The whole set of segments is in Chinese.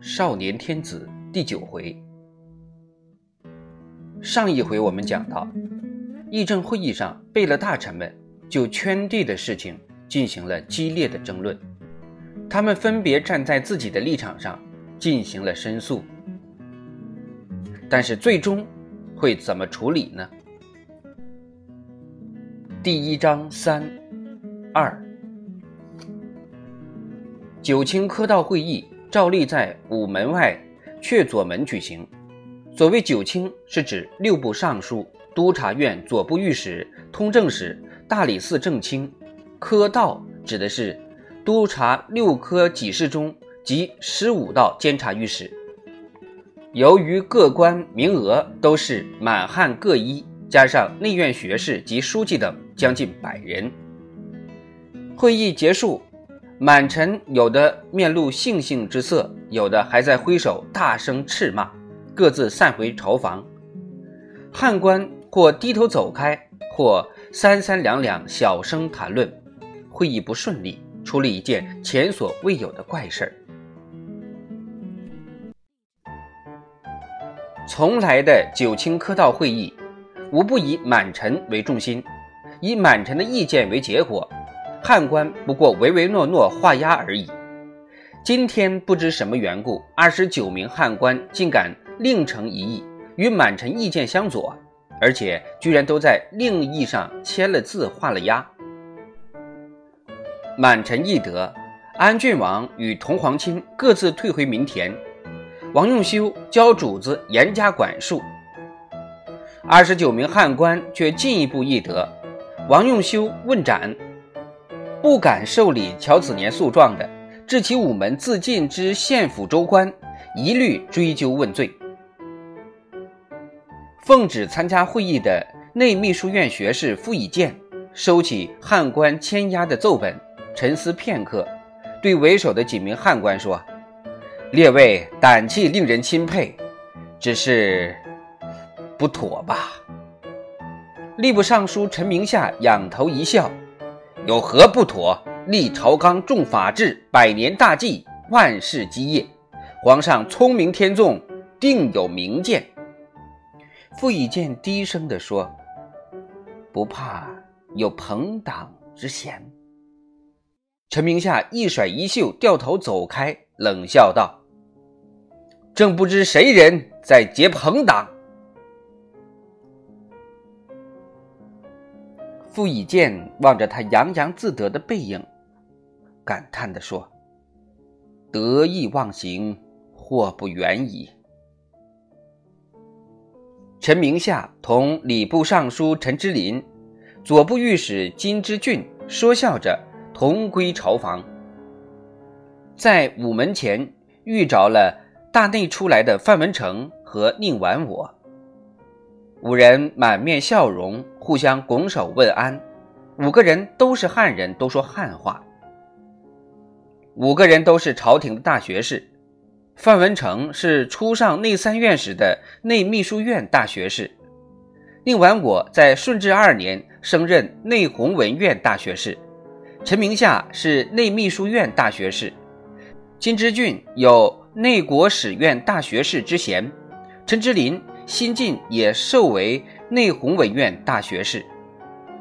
少年天子第九回。上一回我们讲到，议政会议上，贝勒大臣们就圈地的事情进行了激烈的争论，他们分别站在自己的立场上进行了申诉，但是最终会怎么处理呢？第一章三二。九卿科道会议照例在午门外阙左门举行。所谓九卿，是指六部尚书、督察院左部御史、通政使、大理寺正卿；科道指的是督察六科给事中及十五道监察御史。由于各官名额都是满汉各一，加上内院学士及书记等将近百人，会议结束。满臣有的面露悻悻之色，有的还在挥手大声斥骂，各自散回朝房。汉官或低头走开，或三三两两小声谈论。会议不顺利，出了一件前所未有的怪事儿。从来的九卿科道会议，无不以满臣为重心，以满臣的意见为结果。汉官不过唯唯诺诺画押而已。今天不知什么缘故，二十九名汉官竟敢另成一意，与满臣意见相左，而且居然都在令意上签了字、画了押。满臣懿德，安郡王与同皇亲各自退回民田，王用修教主子严加管束。二十九名汉官却进一步议德，王用修问斩。不敢受理乔子年诉状的，至其午门自尽之县府州官，一律追究问罪。奉旨参加会议的内秘书院学士傅以渐，收起汉官签押的奏本，沉思片刻，对为首的几名汉官说：“列位胆气令人钦佩，只是不妥吧？”吏部尚书陈明夏仰头一笑。有何不妥？立朝纲重法治，百年大计，万世基业。皇上聪明天纵，定有明鉴。傅以渐低声地说：“不怕有朋党之嫌。”陈明夏一甩衣袖，掉头走开，冷笑道：“正不知谁人在结朋党。”傅以渐望着他洋洋自得的背影，感叹地说：“得意忘形，祸不远矣。”陈明夏同礼部尚书陈之林、左部御史金之俊说笑着同归朝房，在午门前遇着了大内出来的范文成和宁完我。五人满面笑容，互相拱手问安。五个人都是汉人，都说汉话。五个人都是朝廷的大学士。范文成是初上内三院时的内秘书院大学士。宁完我在顺治二年升任内弘文院大学士。陈明夏是内秘书院大学士。金之俊有内国史院大学士之衔。陈之林。新晋也授为内弘文院大学士，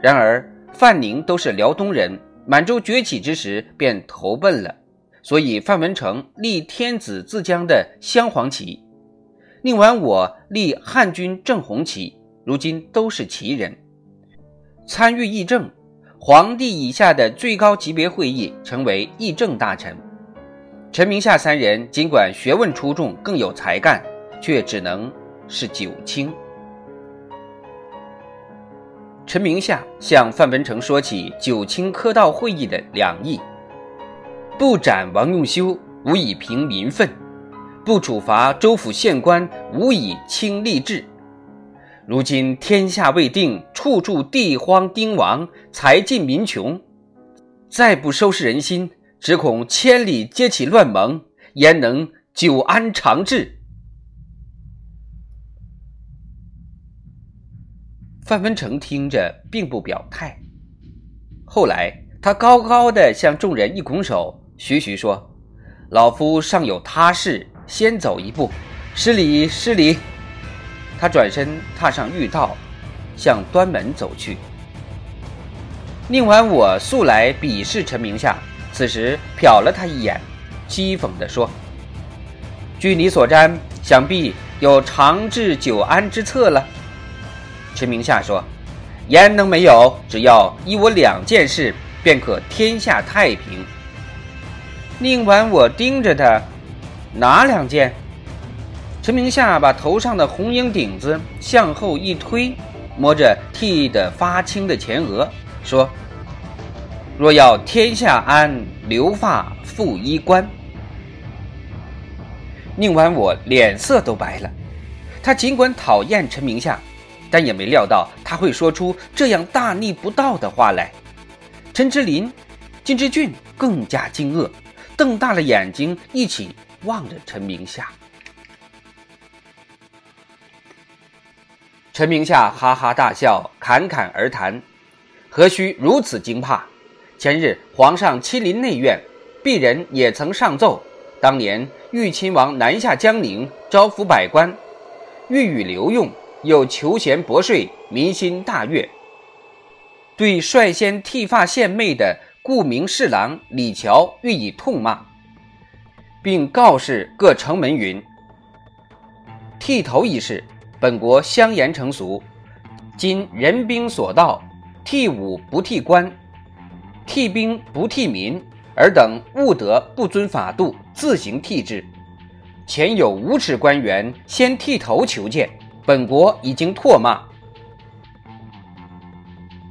然而范宁都是辽东人，满洲崛起之时便投奔了，所以范文成立天子自将的镶黄旗，宁完我立汉军正红旗，如今都是旗人。参与议政，皇帝以下的最高级别会议成为议政大臣。陈明夏三人尽管学问出众，更有才干，却只能。是九卿。陈明夏向范文成说起九卿科道会议的两议：不斩王用修，无以平民愤；不处罚州府县官，无以清吏治。如今天下未定，处处地荒丁亡，财尽民穷，再不收拾人心，只恐千里皆起乱盟，焉能久安长治？范文成听着，并不表态。后来，他高高的向众人一拱手，徐徐说：“老夫尚有他事，先走一步，失礼失礼。他转身踏上御道，向端门走去。宁完我素来鄙视陈明夏，此时瞟了他一眼，讥讽地说：“据你所瞻，想必有长治久安之策了。”陈明夏说：“焉能没有？只要依我两件事，便可天下太平。”宁完我盯着他，哪两件？陈明夏把头上的红缨顶子向后一推，摸着剃得发青的前额，说：“若要天下安，留发复衣冠。”宁完我脸色都白了。他尽管讨厌陈明夏，但也没料到他会说出这样大逆不道的话来。陈之林、金之俊更加惊愕，瞪大了眼睛，一起望着陈明夏。陈明夏哈哈大笑，侃侃而谈：“何须如此惊怕？前日皇上亲临内院，鄙人也曾上奏。当年豫亲王南下江宁，招抚百官，欲与留用，又求贤博税，民心大悦。对率先剃发献媚的顾名侍郎李峤予以痛骂，并告示各城门云：剃头一事。”本国相言成俗，今人兵所到，替武不替官，替兵不替民，尔等务得不遵法度，自行剃之。前有无耻官员先剃头求见，本国已经唾骂。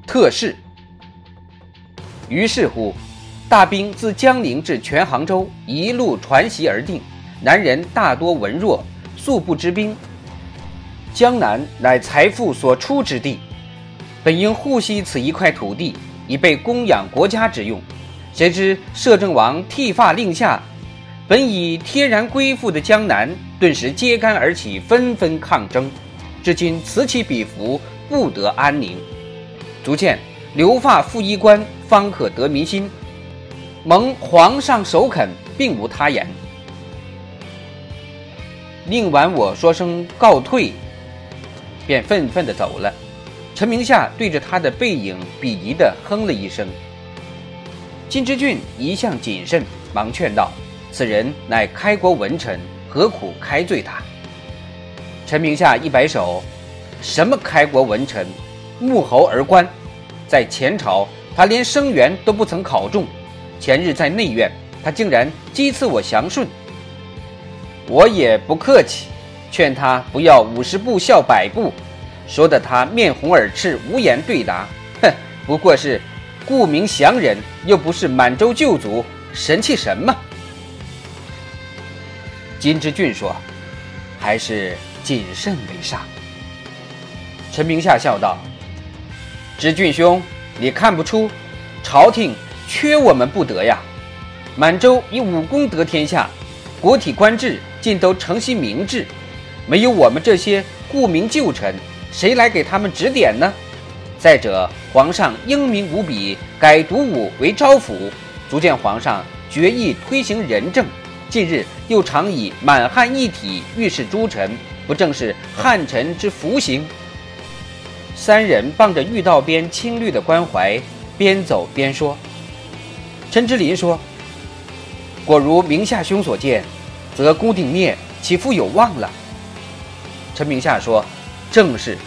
特事。于是乎，大兵自江宁至全杭州，一路传檄而定。南人大多文弱，素不知兵。江南乃财富所出之地，本应护惜此一块土地，以备供养国家之用。谁知摄政王剃发令下，本已天然归附的江南，顿时揭竿而起，纷纷抗争。至今此起彼伏，不得安宁。足见留发复衣冠，方可得民心。蒙皇上首肯，并无他言。宁完我说声告退。便愤愤地走了。陈明夏对着他的背影鄙夷地哼了一声。金之俊一向谨慎，忙劝道：“此人乃开国文臣，何苦开罪他？”陈明夏一摆手：“什么开国文臣，穆侯而官，在前朝他连生源都不曾考中，前日在内院，他竟然讥刺我祥顺。我也不客气。”劝他不要五十步笑百步，说得他面红耳赤，无言对答。哼，不过是顾名祥人，又不是满洲旧族，神气什么？金之俊说：“还是谨慎为上。”陈明夏笑道：“之俊兄，你看不出，朝廷缺我们不得呀？满洲以武功得天下，国体官制尽都承袭明制。”没有我们这些顾名旧臣，谁来给他们指点呢？再者，皇上英明无比，改独武为招抚，足见皇上决意推行仁政。近日又常以满汉一体御示诸臣，不正是汉臣之福行？三人傍着御道边青绿的关怀，边走边说。陈之林说：“果如明夏兄所见，则公定灭岂复有望了？”陈明夏说：“正是，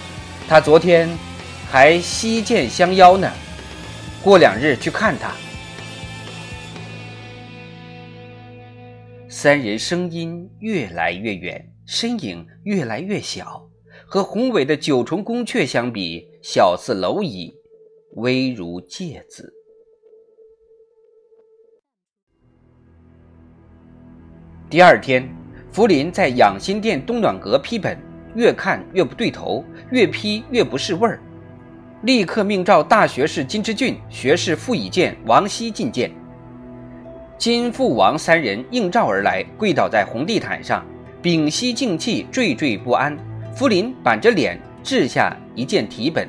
他昨天还西见相邀呢，过两日去看他。”三人声音越来越远，身影越来越小，和宏伟的九重宫阙相比，小似蝼蚁，微如芥子。第二天，福林在养心殿东暖阁批本。越看越不对头，越批越不是味儿，立刻命召大学士金之俊、学士傅以渐、王熙进谏。金、父王三人应召而来，跪倒在红地毯上，屏息静气，惴惴不安。福临板着脸掷下一件题本，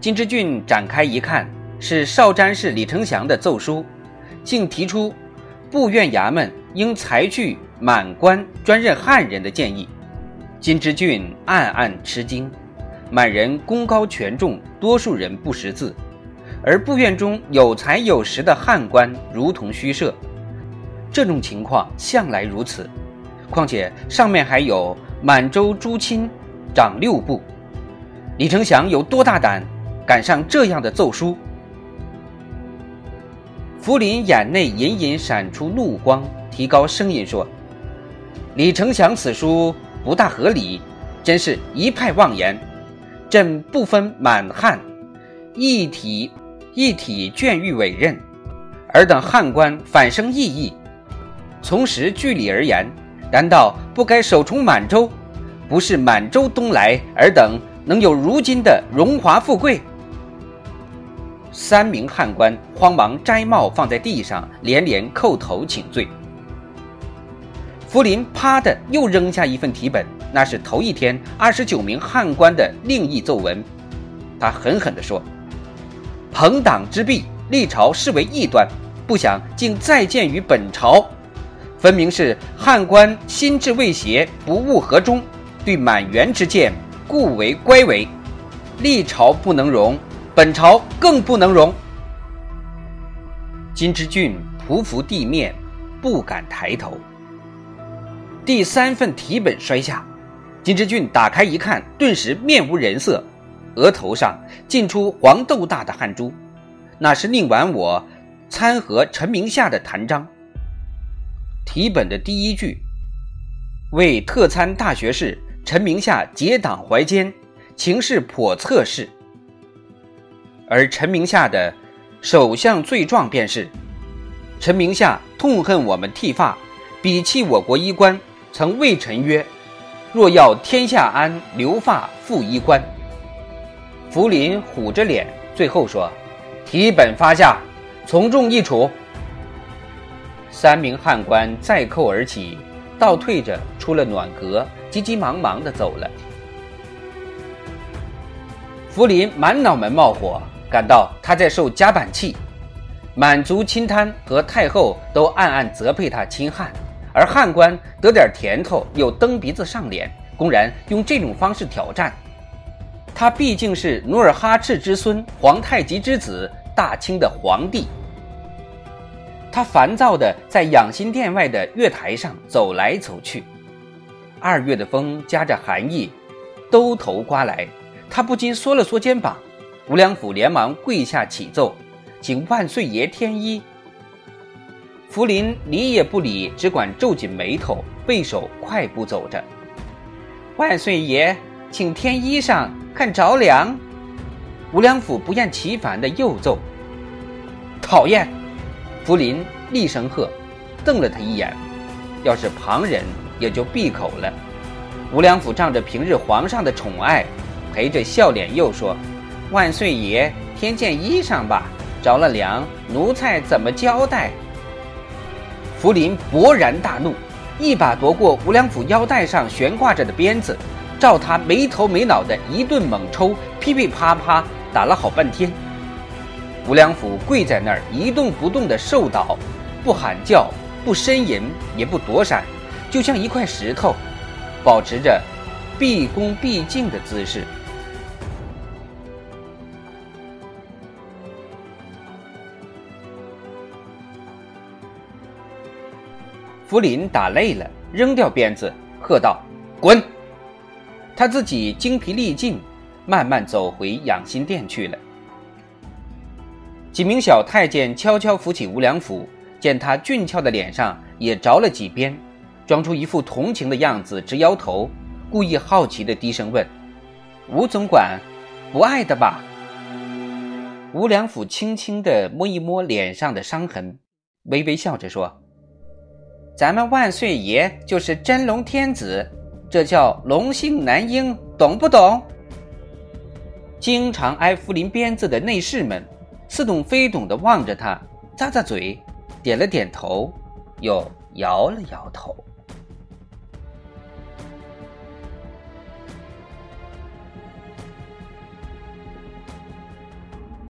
金之俊展开一看，是少詹事李承祥的奏书，竟提出部院衙门应裁去满官专任汉人的建议，金之俊暗暗吃惊。满人功高权重，多数人不识字，而部院中有才有识的汉官如同虚设。这种情况向来如此，况且上面还有满洲诸亲，掌六部。李承祥有多大胆，敢上这样的奏书？福临眼内隐隐闪出怒光，提高声音说：“李承祥此书不大合理，真是一派妄言。朕不分满汉，一体一体眷欲委任，尔等汉官反生异议。从实据理而言，难道不该守从满洲？不是满洲东来，尔等。”能有如今的荣华富贵，三名汉官慌忙摘帽放在地上，连连叩头请罪。福临啪的又扔下一份题本，那是头一天二十九名汉官的另一奏文。他狠狠地说：“朋党之弊，历朝视为异端，不想竟再见于本朝，分明是汉官心智未协，不务和衷，对满员之见。”故为乖违，历朝不能容，本朝更不能容。金之俊匍匐地面，不敢抬头。第三份题本摔下，金之俊打开一看，顿时面无人色，额头上浸出黄豆大的汗珠，那是宁完我参合陈明夏的弹章。题本的第一句，为特参大学士。陈明夏结党怀奸，情势叵测试。而陈明夏的首相罪状便是：陈明夏痛恨我们剃发，鄙弃我国衣冠，曾谓臣曰：“若要天下安，留发复衣冠。”福临虎着脸，最后说：“题本发下，从重一处。”三名汉官再叩而起。倒退着出了暖阁，急急忙忙的走了。福临满脑门冒火，感到他在受夹板气。满族亲贪和太后都暗暗责备他亲汉，而汉官得点甜头又蹬鼻子上脸，公然用这种方式挑战。他毕竟是努尔哈赤之孙，皇太极之子，大清的皇帝。他烦躁地在养心殿外的月台上走来走去，二月的风夹着寒意，兜头刮来，他不禁缩了缩肩膀。吴良辅连忙跪下启奏，请万岁爷添衣。福临理也不理，只管皱紧眉头，背手快步走着。万岁爷，请添衣裳，看着凉。吴良辅不厌其烦地又奏：“讨厌。”福临厉声喝，瞪了他一眼。要是旁人，也就闭口了。吴良辅仗着平日皇上的宠爱，陪着笑脸又说：“万岁爷，添件衣裳吧，着了凉，奴才怎么交代？”福临勃然大怒，一把夺过吴良辅腰带上悬挂着的鞭子，照他没头没脑的一顿猛抽，噼噼啪啪打了好半天。吴良辅跪在那儿一动不动的受倒，不喊叫，不呻吟，也不躲闪，就像一块石头，保持着毕恭毕敬的姿势。福临打累了，扔掉鞭子，喝道：“滚！”他自己精疲力尽，慢慢走回养心殿去了。几名小太监悄悄扶起吴良辅，见他俊俏的脸上也着了几鞭，装出一副同情的样子，直摇头，故意好奇的低声问：“吴总管，不爱的吧？”吴良辅轻轻地摸一摸脸上的伤痕，微微笑着说：“咱们万岁爷就是真龙天子，这叫龙性男婴，懂不懂？”经常挨福林鞭子的内侍们。似懂非懂地望着他，咂咂嘴，点了点头，又摇了摇头。